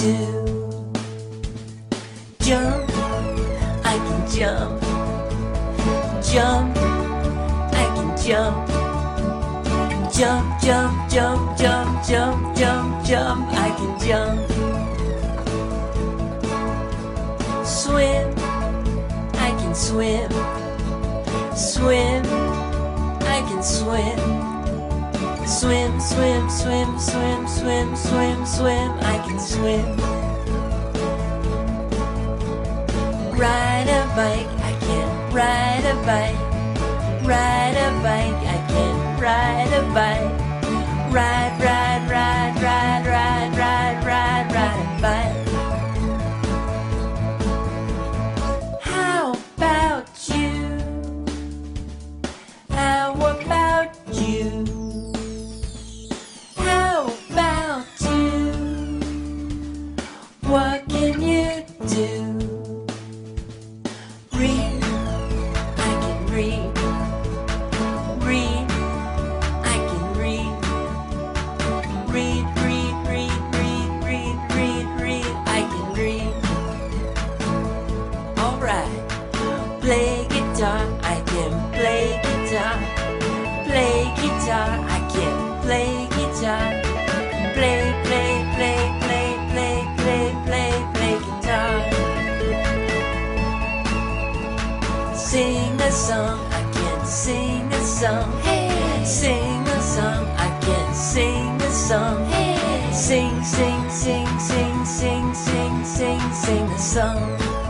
do. Jump, I can jump. Jump, I can jump. Jump, jump, jump, jump, jump, jump, jump, I can jump. Swim, I can swim. Swim, I can swim. Swim, swim, swim, swim, swim, swim, swim. I can swim. Ride a bike, I can ride a bike. Ride a bike, I can ride a bike. Ride, ride, What can you do? Read, I can read. Read, I can read. Read, read, read, read, read, read, read, I can read. Alright, play guitar, I can play guitar. Play guitar, I can play guitar. Sing a song, I can sing a song. Hey, sing a song, I can sing a song. Hey, sing, sing, sing, sing, sing, sing, sing, sing a song.